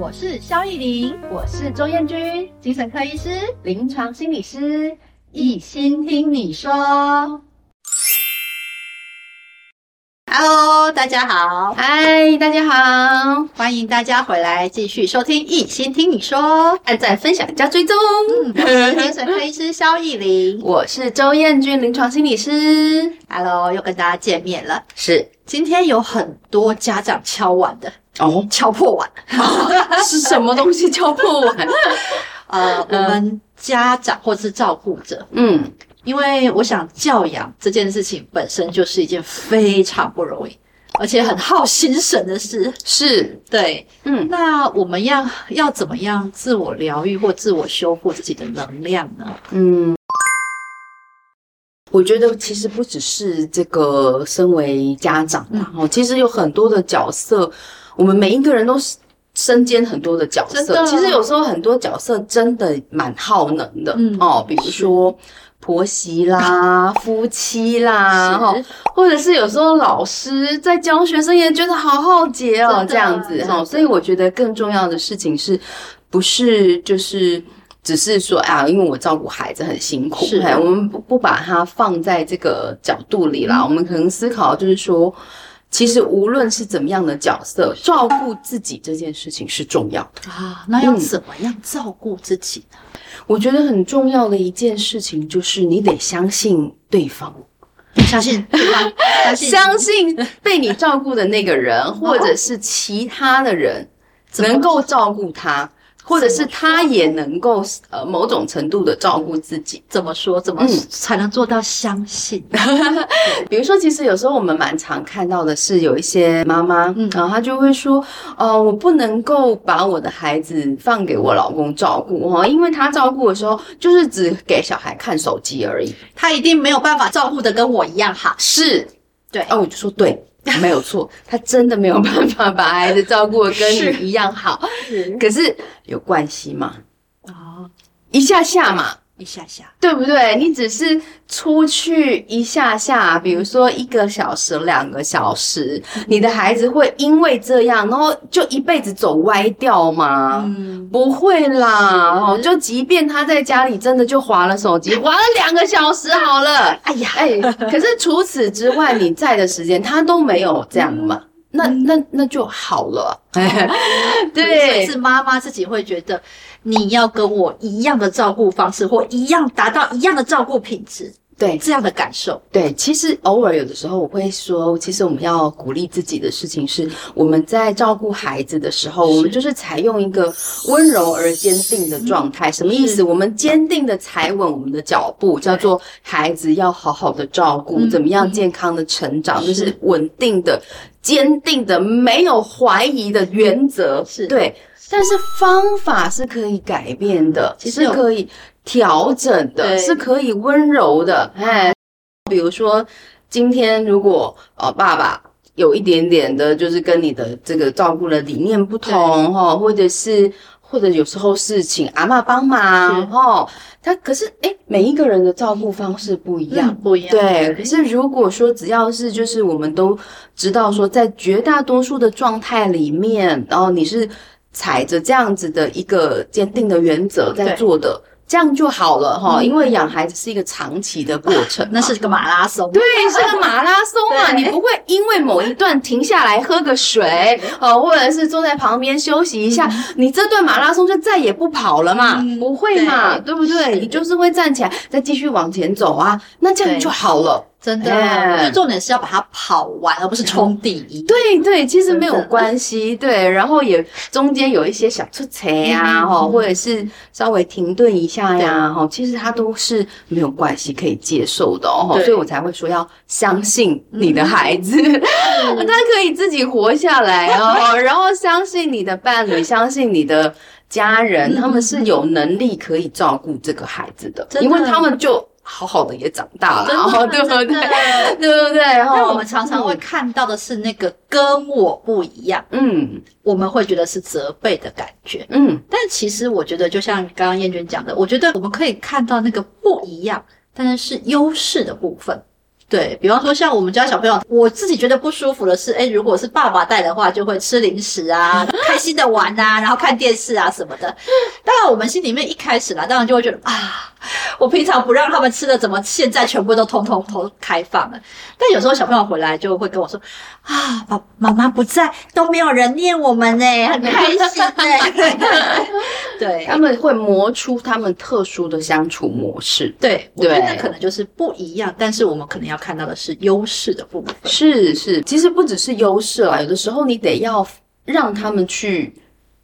我是萧艺林，我是周燕君，精神科医师、临床心理师，一心听你说。Hello，大家好，嗨，大家好，欢迎大家回来继续收听《一心听你说》，按赞、分享、加追踪。嗯，我是精神科医师萧艺林，我是周燕君，临床心理师。Hello，又跟大家见面了。是，今天有很多家长敲碗的哦，敲破碗，是什么东西敲破碗？呃，我们家长或是照顾者，嗯。因为我想教养这件事情本身就是一件非常不容易，而且很耗心神的事。是，对，嗯，那我们要要怎么样自我疗愈或自我修复自己的能量呢？嗯，我觉得其实不只是这个身为家长，然后、嗯、其实有很多的角色，我们每一个人都是身兼很多的角色。其实有时候很多角色真的蛮耗能的，嗯哦，比如说。婆媳啦，夫妻啦，哈，或者是有时候老师在教学生也觉得好耗竭哦，这样子哈，所以我觉得更重要的事情是，不是就是只是说啊，因为我照顾孩子很辛苦，是，我们不不把它放在这个角度里啦，我们可能思考就是说，其实无论是怎么样的角色，照顾自己这件事情是重要的啊。那要怎么样照顾自己呢？我觉得很重要的一件事情就是，你得相信对方，相信对方，相信被你照顾的那个人，或者是其他的人，能够照顾他。或者是他也能够呃某种程度的照顾自己，怎么说？怎么才能做到相信？嗯、比如说，其实有时候我们蛮常看到的是，有一些妈妈，嗯，然后她就会说，呃，我不能够把我的孩子放给我老公照顾哦，因为他照顾的时候就是只给小孩看手机而已，他一定没有办法照顾的跟我一样好。是，对，哦，我就说对。没有错，他真的没有办法把孩子照顾的跟 你一样好，是，可是有关系吗？哦，一下下嘛。一下下，对不对？你只是出去一下下，比如说一个小时、两个小时，你的孩子会因为这样，然后就一辈子走歪掉吗？嗯，不会啦。哦，就即便他在家里真的就划了手机，滑了两个小时好了。哎呀，哎，可是除此之外，你在的时间他都没有这样嘛？那那那就好了。对，是妈妈自己会觉得。你要跟我一样的照顾方式，或一样达到一样的照顾品质，对这样的感受。对，其实偶尔有的时候我会说，其实我们要鼓励自己的事情是，我们在照顾孩子的时候，我们就是采用一个温柔而坚定的状态。什么意思？我们坚定的踩稳我们的脚步，叫做孩子要好好的照顾，怎么样健康的成长，就是稳定的、坚定的、没有怀疑的原则。是对。但是方法是可以改变的，其实可以调整的，是可以温柔的。哎，比如说今天如果呃爸爸有一点点的，就是跟你的这个照顾的理念不同哈，或者是或者有时候是请阿嬷帮忙哦，他可是哎，每一个人的照顾方式不一样，不一样。对，可是如果说只要是就是我们都知道说，在绝大多数的状态里面，然后你是。踩着这样子的一个坚定的原则在做的，这样就好了哈。因为养孩子是一个长期的过程，那是个马拉松。对，是个马拉松嘛，你不会因为某一段停下来喝个水，哦，或者是坐在旁边休息一下，你这段马拉松就再也不跑了嘛？不会嘛？对不对？你就是会站起来再继续往前走啊，那这样就好了。真的，就、欸、重点是要把它跑完，而不是冲第一。对对，其实没有关系。对，然后也中间有一些小出彩呀，哈、嗯，或者是稍微停顿一下呀，哈，其实它都是没有关系，可以接受的哦。所以我才会说要相信你的孩子，他、嗯、可以自己活下来哦。然后相信你的伴侣，相信你的家人，他们是有能力可以照顾这个孩子的，的因为他们就。好好的也长大了，然后 对不对？对不对？然后我们常常会看到的是那个跟我不一样，嗯，我们会觉得是责备的感觉，嗯。但其实我觉得，就像刚刚燕娟讲的，我觉得我们可以看到那个不一样，但是是优势的部分。对，比方说，像我们家小朋友，我自己觉得不舒服的是，哎，如果是爸爸带的话，就会吃零食啊，开心的玩啊，然后看电视啊什么的。当然，我们心里面一开始啦，当然就会觉得啊，我平常不让他们吃的，怎么现在全部都通通都开放了？但有时候小朋友回来就会跟我说啊，爸妈妈不在，都没有人念我们呢，很开心呢。对，他们会磨出他们特殊的相处模式。对，我觉得可能就是不一样，但是我们可能要。看到的是优势的部分，是是，其实不只是优势啦，有的时候你得要让他们去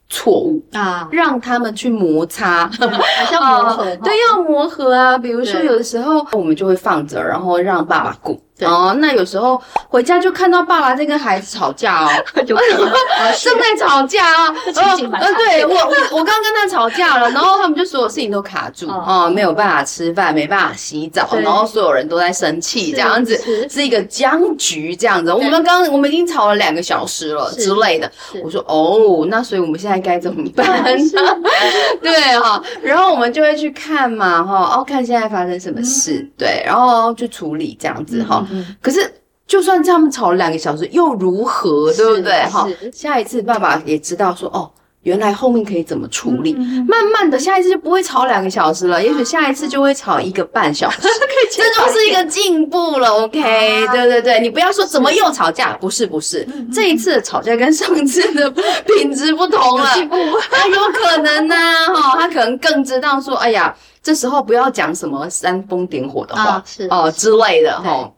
错误啊，让他们去摩擦，好像 磨合，对，要磨合啊。比如说，有的时候我们就会放着，然后让爸爸顾。哦，那有时候回家就看到爸爸在跟孩子吵架哦，正在吵架啊。呃，对我我我刚跟他吵架了，然后他们就所有事情都卡住哦，没有办法吃饭，没办法洗澡，然后所有人都在生气，这样子是一个僵局，这样子。我们刚我们已经吵了两个小时了之类的。我说哦，那所以我们现在该怎么办？呢？对哈，然后我们就会去看嘛哈，哦，看现在发生什么事，对，然后去处理这样子哈。嗯，可是就算他们吵了两个小时又如何，对不对？哈，下一次爸爸也知道说，哦，原来后面可以怎么处理。慢慢的，下一次就不会吵两个小时了，也许下一次就会吵一个半小时。这就是一个进步了，OK？对对对，你不要说怎么又吵架，不是不是，这一次吵架跟上次的品质不同了，进步，他 有可能呢，哈，他可能更知道说，哎呀，这时候不要讲什么煽风点火的话，是哦之类的，哈。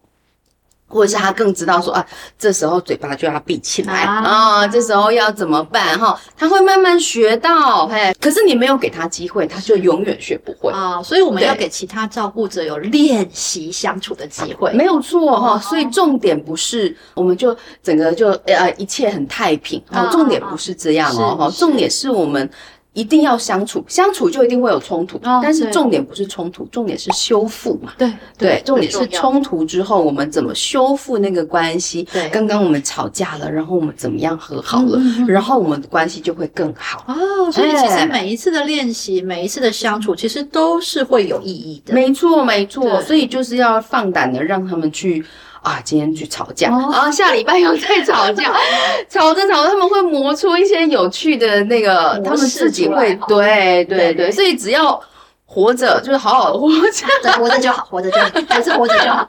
或者是他更知道说啊，这时候嘴巴就要闭起来啊，这时候要怎么办哈？他会慢慢学到，嘿。可是你没有给他机会，他就永远学不会啊。所以我们要给其他照顾者有练习相处的机会，没有错哈。所以重点不是我们就整个就呃一切很太平，重点不是这样哦哈，重点是我们。一定要相处，相处就一定会有冲突，但是重点不是冲突，重点是修复嘛。对对，重点是冲突之后我们怎么修复那个关系。对，刚刚我们吵架了，然后我们怎么样和好了，然后我们的关系就会更好。哦，所以其实每一次的练习，每一次的相处，其实都是会有意义的。没错，没错。所以就是要放胆的让他们去。啊，今天去吵架，然后下礼拜又再吵架，吵着吵着他们会磨出一些有趣的那个，他们自己会，对对对，所以只要活着就是好好的活着，活着就好，活着就好，还是活着就好，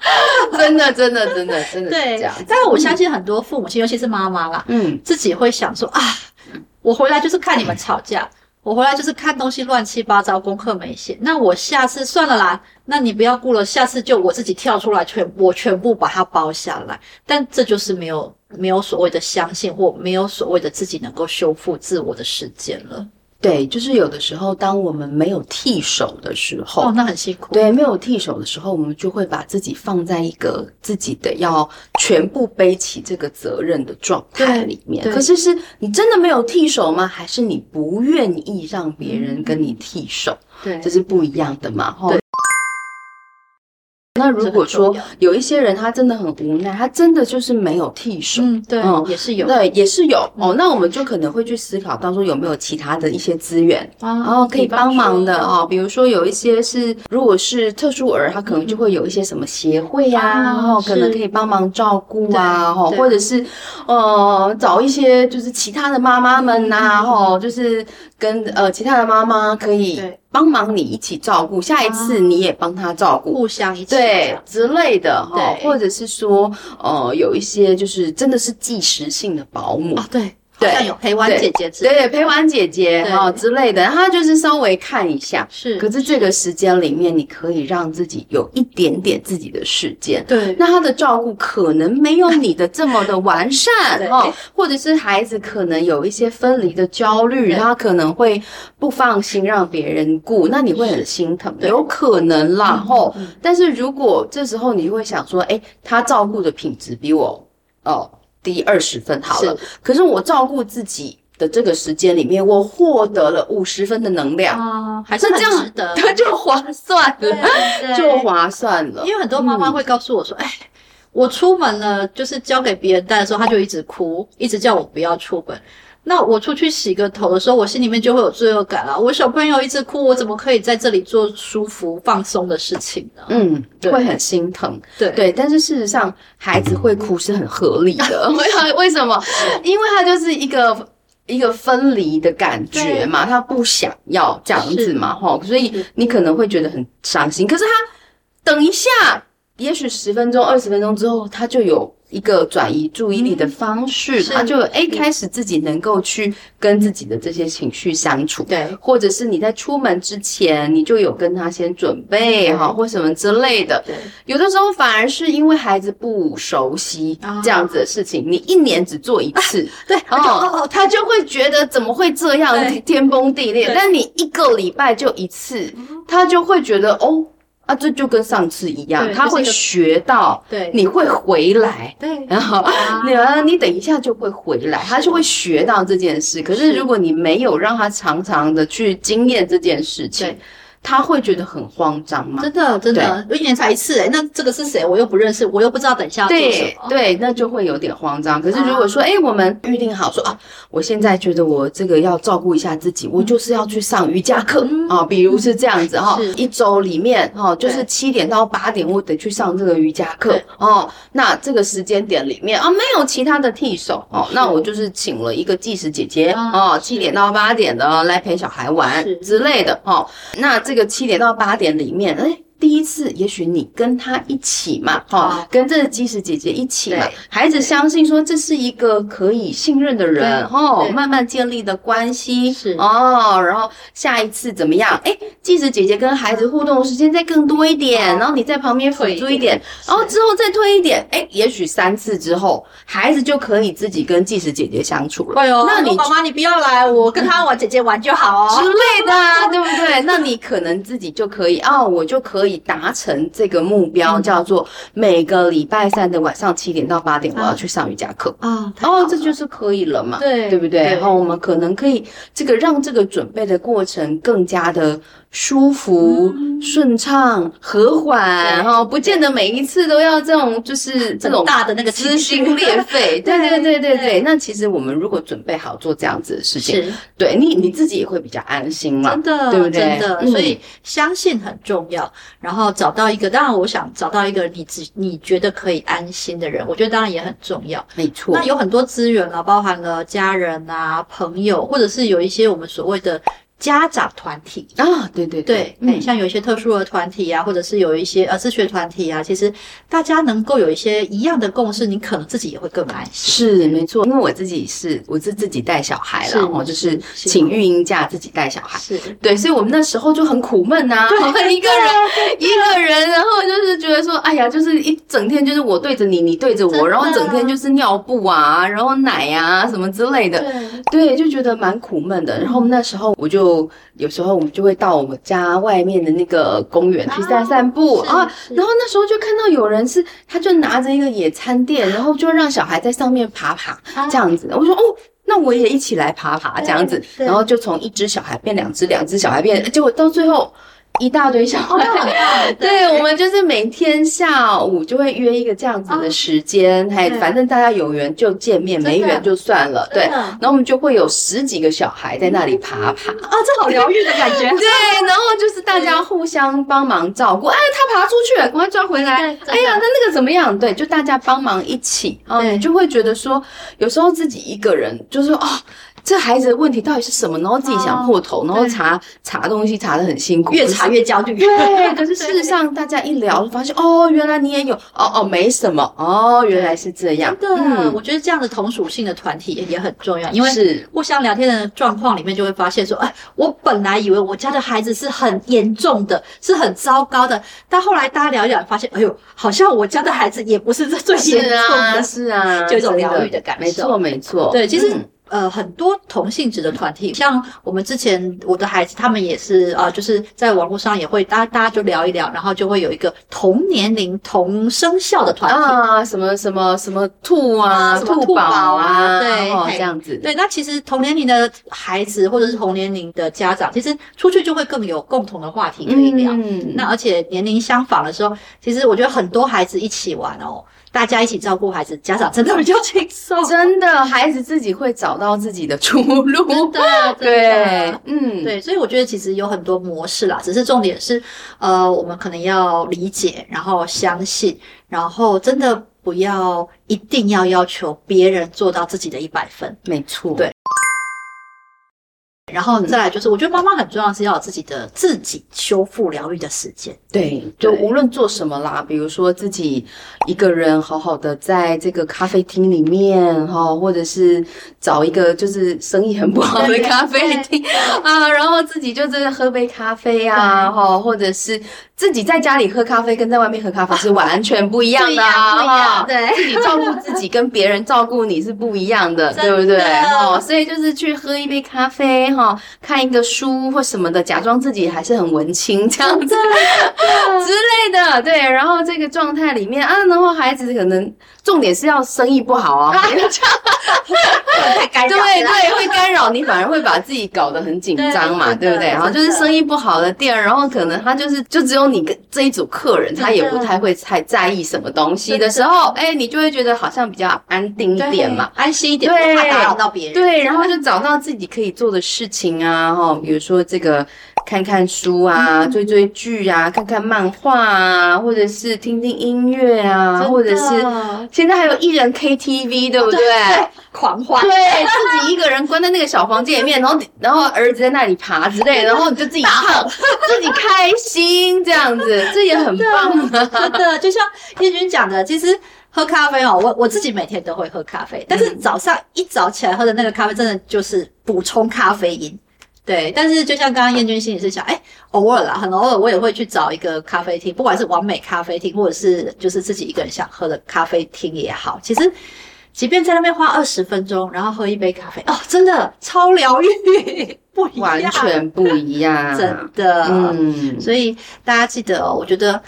真的真的真的真的是这样。但是我相信很多父母亲，尤其是妈妈啦，嗯，自己会想说啊，我回来就是看你们吵架。我回来就是看东西乱七八糟，功课没写。那我下次算了啦，那你不要顾了，下次就我自己跳出来，全我全部把它包下来。但这就是没有没有所谓的相信，或没有所谓的自己能够修复自我的时间了。对，就是有的时候，当我们没有替手的时候，哦，那很辛苦。对，没有替手的时候，我们就会把自己放在一个自己的要全部背起这个责任的状态里面。可是，是你真的没有替手吗？还是你不愿意让别人跟你替手？对，这是不一样的嘛。对。那如果说有一些人他真的很无奈，他真的就是没有替手，嗯，对，也是有，对，也是有。哦。那我们就可能会去思考，当中有没有其他的一些资源，然后可以帮忙的哦。比如说有一些是，如果是特殊儿，他可能就会有一些什么协会呀，然后可能可以帮忙照顾啊，哈，或者是呃找一些就是其他的妈妈们呐，哈，就是跟呃其他的妈妈可以。帮忙你一起照顾，下一次你也帮他照顾，互相一起对之类的哈，或者是说，呃，有一些就是真的是即时性的保姆。啊，对。对，像有陪玩姐姐之类的，对对，陪玩姐姐哦之类的，他就是稍微看一下。是，可是这个时间里面，你可以让自己有一点点自己的时间。对，那他的照顾可能没有你的这么的完善哦，或者是孩子可能有一些分离的焦虑，他可能会不放心让别人顾，那你会很心疼，有可能啦吼。但是如果这时候你会想说，诶，他照顾的品质比我哦。低二十分好了，是，可是我照顾自己的这个时间里面，我获得了五十分的能量。啊，还是很值得，它就划算了，就划算了。因为很多妈妈会告诉我说：“哎，我出门了，就是交给别人带的时候，他就一直哭，一直叫我不要出门。”那我出去洗个头的时候，我心里面就会有罪恶感啊。我小朋友一直哭，我怎么可以在这里做舒服放松的事情呢？嗯，会很心疼。对对，但是事实上，孩子会哭是很合理的。为为什么？因为他就是一个一个分离的感觉嘛，他不想要这样子嘛，齁，所以你可能会觉得很伤心。可是他等一下，也许十分钟、二十分钟之后，他就有。一个转移注意力的方式，他就哎开始自己能够去跟自己的这些情绪相处，对，或者是你在出门之前，你就有跟他先准备哈，或什么之类的。对，有的时候反而是因为孩子不熟悉这样子的事情，你一年只做一次，对，哦，他就会觉得怎么会这样天崩地裂？但你一个礼拜就一次，他就会觉得哦。啊，这就跟上次一样，他会学到，对，你会回来，对，然后你啊，你等一下就会回来，他就会学到这件事。可是如果你没有让他常常的去经验这件事情。他会觉得很慌张吗？真的，真的，一年才一次诶，那这个是谁？我又不认识，我又不知道等一下要做什么。对，对，那就会有点慌张。可是如果说，哎，我们预定好说啊，我现在觉得我这个要照顾一下自己，我就是要去上瑜伽课啊，比如是这样子哈，一周里面哈，就是七点到八点，我得去上这个瑜伽课哦。那这个时间点里面啊，没有其他的替手哦，那我就是请了一个计时姐姐哦，七点到八点的来陪小孩玩之类的哦，那。这个七点到八点里面，哎。第一次，也许你跟他一起嘛，哈，跟这个基石姐姐一起嘛，孩子相信说这是一个可以信任的人，哦，慢慢建立的关系是哦，然后下一次怎么样？哎，基石姐姐跟孩子互动的时间再更多一点，然后你在旁边辅助一点，然后之后再推一点，哎，也许三次之后，孩子就可以自己跟基石姐姐相处了。哎呦，那你妈妈你不要来，我跟他玩姐姐玩就好哦 之类的，对不对？那你可能自己就可以哦，我就可以。以达成这个目标，叫做每个礼拜三的晚上七点到八点，我要去上瑜伽课啊。哦，这就是可以了嘛？对，对不对？然后我们可能可以这个让这个准备的过程更加的舒服、顺畅、和缓，然后不见得每一次都要这种就是这种大的那个撕心裂肺。对对对对对。那其实我们如果准备好做这样子的事情，对你你自己也会比较安心嘛？真的，对不对？真的，所以相信很重要。然后找到一个，当然我想找到一个你自你觉得可以安心的人，我觉得当然也很重要。没错，那有很多资源啊，包含了家人啊、朋友，或者是有一些我们所谓的。家长团体。啊，对对对，对，像有一些特殊的团体啊，或者是有一些呃自学团体啊，其实大家能够有一些一样的共识，你可能自己也会更安心。是没错，因为我自己是我是自己带小孩了，然后就是请育婴假自己带小孩，是。对，所以我们那时候就很苦闷呐，一个人一个哎呀，就是一整天就是我对着你，你对着我，然后整天就是尿布啊，然后奶啊什么之类的，对，就觉得蛮苦闷的。然后那时候我就。有时候我们就会到我们家外面的那个公园去散散步啊，然后那时候就看到有人是，他就拿着一个野餐垫，然后就让小孩在上面爬爬这样子。我说哦，那我也一起来爬爬这样子，然后就从一只小孩变两只，两只小孩变，结果到最后。一大堆小孩，对，我们就是每天下午就会约一个这样子的时间，还反正大家有缘就见面，没缘就算了，对。然后我们就会有十几个小孩在那里爬爬，啊，这好疗愈的感觉。对，然后就是大家互相帮忙照顾，哎，他爬出去了，赶快抓回来。哎呀，那那个怎么样？对，就大家帮忙一起，啊，你就会觉得说，有时候自己一个人就是，哦。这孩子的问题到底是什么？然后自己想破头，然后查查东西，查的很辛苦，越查越焦虑。对，可是事实上大家一聊，就发现哦，原来你也有，哦哦，没什么，哦，原来是这样。真的，我觉得这样的同属性的团体也也很重要，因为是互相聊天的状况里面就会发现说，哎，我本来以为我家的孩子是很严重的，是很糟糕的，但后来大家聊一聊，发现，哎呦，好像我家的孩子也不是最严重的，是啊，就一种疗愈的感受。没错，没错。对，其实。呃，很多同性质的团体，像我们之前我的孩子，他们也是啊、呃，就是在网络上也会，大家大家就聊一聊，然后就会有一个同年龄同生肖的团体啊，什么什么什么兔啊，兔宝啊，对，哦、这样子。对，那其实同年龄的孩子或者是同年龄的家长，其实出去就会更有共同的话题可以聊。嗯，那而且年龄相仿的时候，其实我觉得很多孩子一起玩哦。大家一起照顾孩子，家长真的比较轻松，真的，孩子自己会找到自己的出路。真的，对，嗯，对，所以我觉得其实有很多模式啦，只是重点是，呃，我们可能要理解，然后相信，然后真的不要一定要要求别人做到自己的一百分。没错，对。然后再来就是，我觉得妈妈很重要是要有自己的自己修复疗愈的时间。对，就无论做什么啦，比如说自己一个人好好的在这个咖啡厅里面哈，或者是找一个就是生意很不好的咖啡厅啊，然后自己就真的喝杯咖啡啊哈，或者是自己在家里喝咖啡跟在外面喝咖啡是完全不一样的 啊，对，自己照顾自己跟别人照顾你是不一样的，对不对？哦，所以就是去喝一杯咖啡哈。看一个书或什么的，假装自己还是很文青这样子 之类的，对。然后这个状态里面啊，然后孩子可能重点是要生意不好啊，对对，会干扰你，反而会把自己搞得很紧张嘛，对不对？然后就是生意不好的店，然后可能他就是就只有你跟这一组客人，他也不太会太在意什么东西的时候，哎，你就会觉得好像比较安定一点嘛，安心一点，不怕打扰到别人。对，然后就找到自己可以做的事情啊，哈，比如说这个看看书啊，追追剧啊，看看漫画啊，或者是听听音乐啊，或者是现在还有艺人 KTV，对不对？狂欢，对，自己一个人关在那个小房间里面，然后然后儿子在那里爬之类，然后你就自己唱，自己开心这样子，这也很棒的。真的，就像叶君讲的，其实。喝咖啡哦，我我自己每天都会喝咖啡，但是早上一早起来喝的那个咖啡，真的就是补充咖啡因。对，但是就像刚刚燕君心里是想，哎，偶尔啦，很偶尔，我也会去找一个咖啡厅，不管是完美咖啡厅，或者是就是自己一个人想喝的咖啡厅也好，其实即便在那边花二十分钟，然后喝一杯咖啡，哦，真的超疗愈，不一样，完全不一样，真的。嗯，所以大家记得哦，我觉得。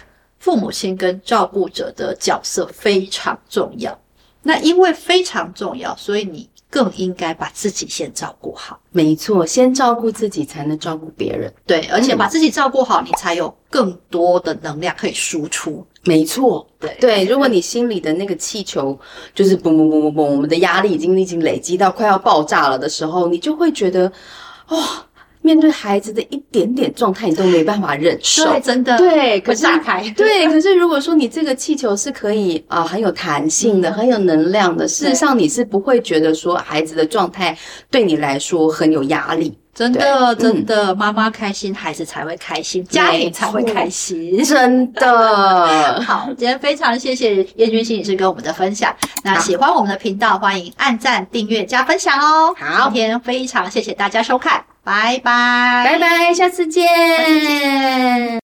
父母亲跟照顾者的角色非常重要，那因为非常重要，所以你更应该把自己先照顾好。没错，先照顾自己才能照顾别人。对，而且把自己照顾好，你才有更多的能量可以输出。没错，对对，如果你心里的那个气球就是嘣嘣嘣嘣嘣，我们的压力已经已经累积到快要爆炸了的时候，你就会觉得，哦。面对孩子的一点点状态，你都没办法忍受，对，真的，对，可是打开，对，可是如果说你这个气球是可以啊、呃，很有弹性的，嗯、很有能量的，事实上你是不会觉得说孩子的状态对你来说很有压力，真的，真的，妈妈开心，孩子才会开心，家庭才会开心，真的。好，今天非常谢谢叶君心理师跟我们的分享。那喜欢我们的频道，欢迎按赞、订阅、加分享哦。好，今天非常谢谢大家收看。拜拜，拜拜，下次见。